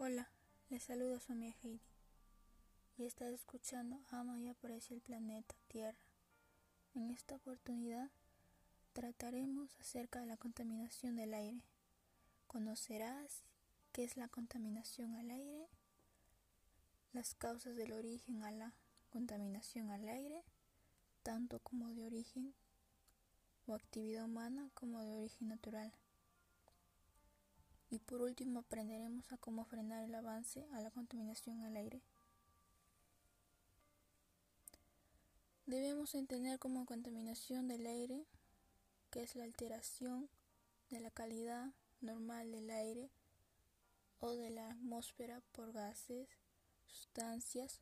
Hola, les saludo a su amiga Heidi y estás escuchando Ama y aprecia el planeta Tierra. En esta oportunidad trataremos acerca de la contaminación del aire. Conocerás qué es la contaminación al aire, las causas del origen a la contaminación al aire, tanto como de origen o actividad humana como de origen natural. Y por último aprenderemos a cómo frenar el avance a la contaminación al aire. Debemos entender como contaminación del aire que es la alteración de la calidad normal del aire o de la atmósfera por gases, sustancias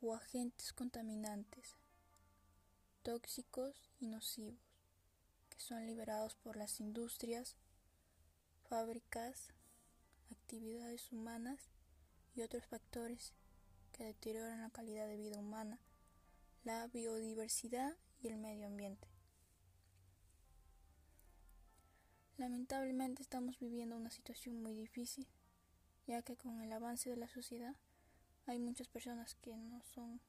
o agentes contaminantes, tóxicos y nocivos, que son liberados por las industrias, fábricas, actividades humanas y otros factores que deterioran la calidad de vida humana, la biodiversidad y el medio ambiente. Lamentablemente estamos viviendo una situación muy difícil, ya que con el avance de la sociedad hay muchas personas que no son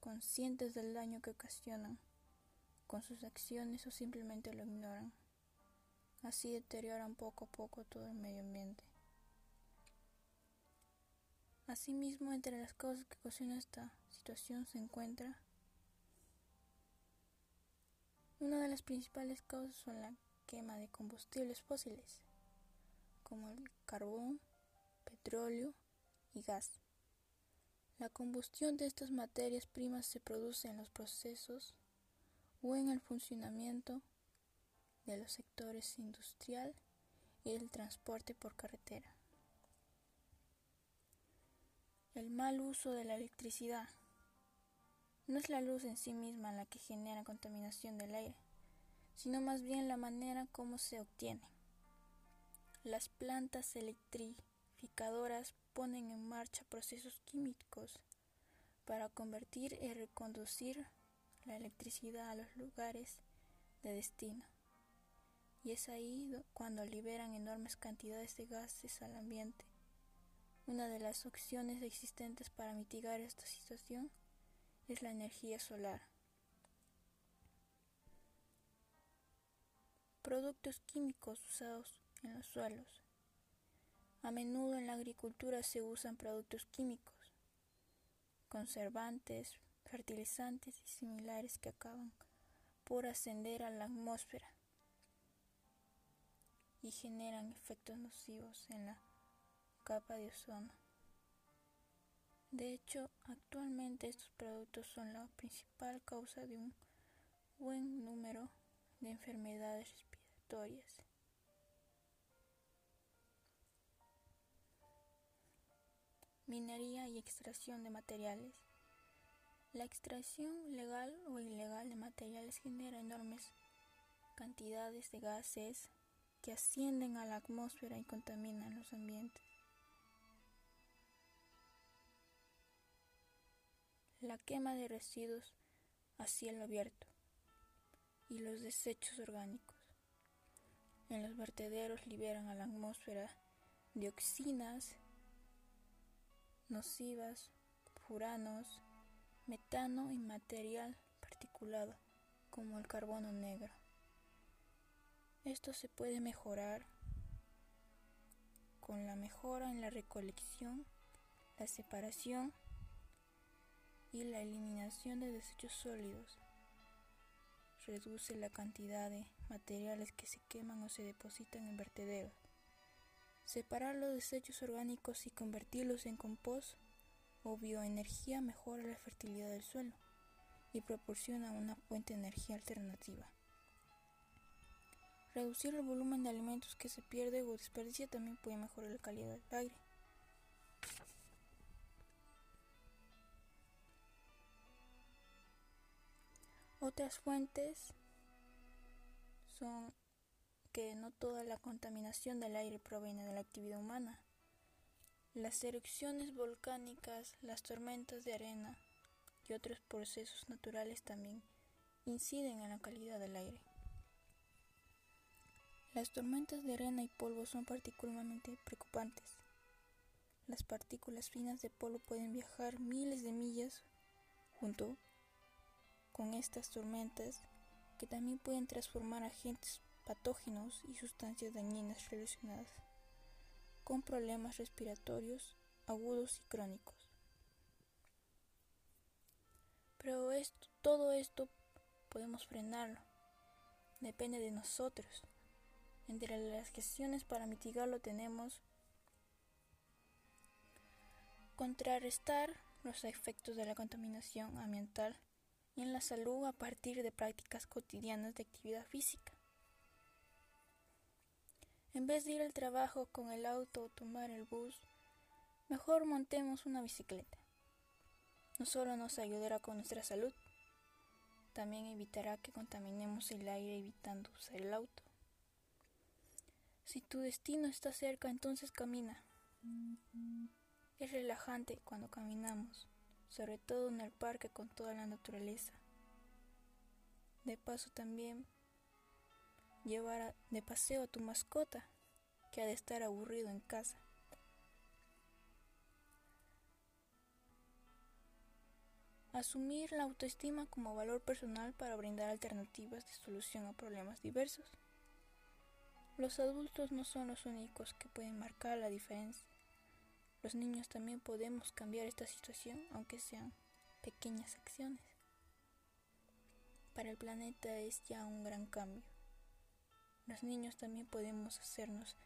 conscientes del daño que ocasionan con sus acciones o simplemente lo ignoran. Así deterioran poco a poco todo el medio ambiente. Asimismo, entre las causas que ocasionan esta situación se encuentra una de las principales causas son la quema de combustibles fósiles, como el carbón, petróleo y gas. La combustión de estas materias primas se produce en los procesos o en el funcionamiento de los sectores industrial y el transporte por carretera. El mal uso de la electricidad no es la luz en sí misma la que genera contaminación del aire, sino más bien la manera como se obtiene. Las plantas electrificadoras ponen en marcha procesos químicos para convertir y reconducir la electricidad a los lugares de destino y es ahí cuando liberan enormes cantidades de gases al ambiente. Una de las opciones existentes para mitigar esta situación es la energía solar. Productos químicos usados en los suelos. A menudo en la agricultura se usan productos químicos, conservantes, fertilizantes y similares que acaban por ascender a la atmósfera y generan efectos nocivos en la capa de ozono. De hecho, actualmente estos productos son la principal causa de un buen número de enfermedades respiratorias. Minería y extracción de materiales. La extracción legal o ilegal de materiales genera enormes cantidades de gases, que ascienden a la atmósfera y contaminan los ambientes. La quema de residuos a cielo abierto y los desechos orgánicos. En los vertederos liberan a la atmósfera dioxinas nocivas, furanos, metano y material particulado como el carbono negro. Esto se puede mejorar con la mejora en la recolección, la separación y la eliminación de desechos sólidos. Reduce la cantidad de materiales que se queman o se depositan en vertederos. Separar los desechos orgánicos y convertirlos en compost o bioenergía mejora la fertilidad del suelo y proporciona una fuente de energía alternativa. Reducir el volumen de alimentos que se pierde o desperdicia también puede mejorar la calidad del aire. Otras fuentes son que no toda la contaminación del aire proviene de la actividad humana. Las erupciones volcánicas, las tormentas de arena y otros procesos naturales también inciden en la calidad del aire. Las tormentas de arena y polvo son particularmente preocupantes. las partículas finas de polvo pueden viajar miles de millas junto con estas tormentas que también pueden transformar agentes patógenos y sustancias dañinas relacionadas con problemas respiratorios agudos y crónicos. Pero esto, todo esto podemos frenarlo. Depende de nosotros. Entre las gestiones para mitigarlo tenemos contrarrestar los efectos de la contaminación ambiental en la salud a partir de prácticas cotidianas de actividad física. En vez de ir al trabajo con el auto o tomar el bus, mejor montemos una bicicleta. No solo nos ayudará con nuestra salud, también evitará que contaminemos el aire evitando usar el auto. Si tu destino está cerca, entonces camina. Es relajante cuando caminamos, sobre todo en el parque con toda la naturaleza. De paso también llevar de paseo a tu mascota, que ha de estar aburrido en casa. Asumir la autoestima como valor personal para brindar alternativas de solución a problemas diversos. Los adultos no son los únicos que pueden marcar la diferencia. Los niños también podemos cambiar esta situación, aunque sean pequeñas acciones. Para el planeta es ya un gran cambio. Los niños también podemos hacernos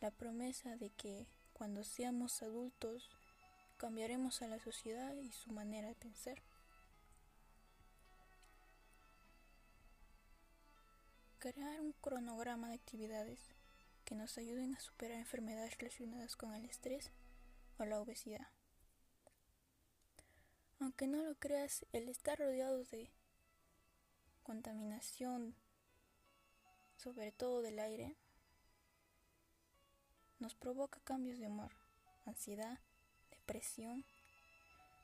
la promesa de que cuando seamos adultos cambiaremos a la sociedad y su manera de pensar. Crear un cronograma de actividades que nos ayuden a superar enfermedades relacionadas con el estrés o la obesidad. Aunque no lo creas, el estar rodeado de contaminación, sobre todo del aire, nos provoca cambios de humor, ansiedad, depresión.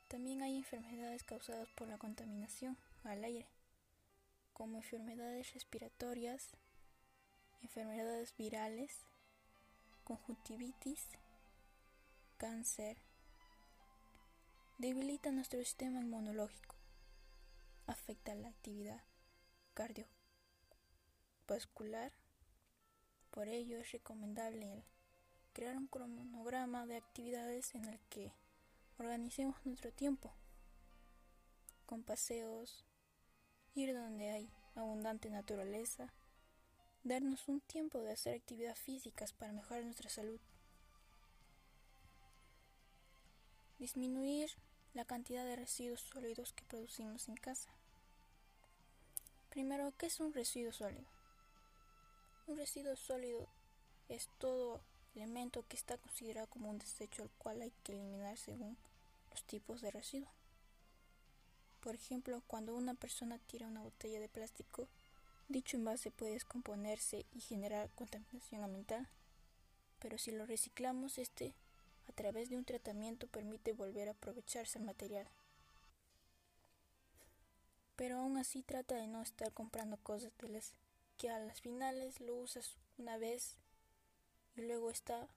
También hay enfermedades causadas por la contaminación al aire, como enfermedades respiratorias, enfermedades virales, conjuntivitis, cáncer. Debilita nuestro sistema inmunológico, afecta la actividad cardiovascular. Por ello es recomendable crear un cronograma de actividades en el que organicemos nuestro tiempo, con paseos, ir donde hay abundante naturaleza, darnos un tiempo de hacer actividades físicas para mejorar nuestra salud, disminuir la cantidad de residuos sólidos que producimos en casa. Primero, ¿qué es un residuo sólido? Un residuo sólido es todo elemento que está considerado como un desecho al cual hay que eliminar según los tipos de residuo. Por ejemplo, cuando una persona tira una botella de plástico, dicho envase puede descomponerse y generar contaminación ambiental. Pero si lo reciclamos, este a través de un tratamiento permite volver a aprovecharse el material. Pero aún así trata de no estar comprando cosas de las que a las finales lo usas una vez y luego está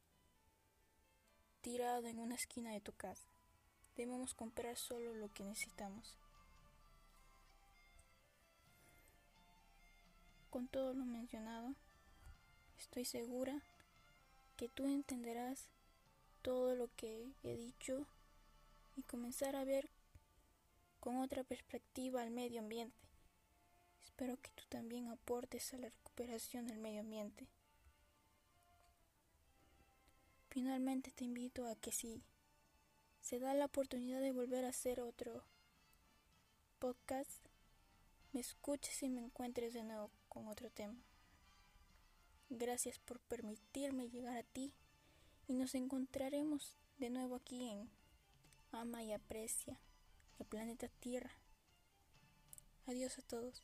tirado en una esquina de tu casa. Debemos comprar solo lo que necesitamos. Con todo lo mencionado, estoy segura que tú entenderás todo lo que he dicho y comenzar a ver con otra perspectiva al medio ambiente. Espero que tú también aportes a la recuperación del medio ambiente. Finalmente te invito a que si se da la oportunidad de volver a hacer otro podcast, me escuches y me encuentres de nuevo con otro tema. Gracias por permitirme llegar a ti y nos encontraremos de nuevo aquí en Ama y Aprecia el planeta Tierra. Adiós a todos.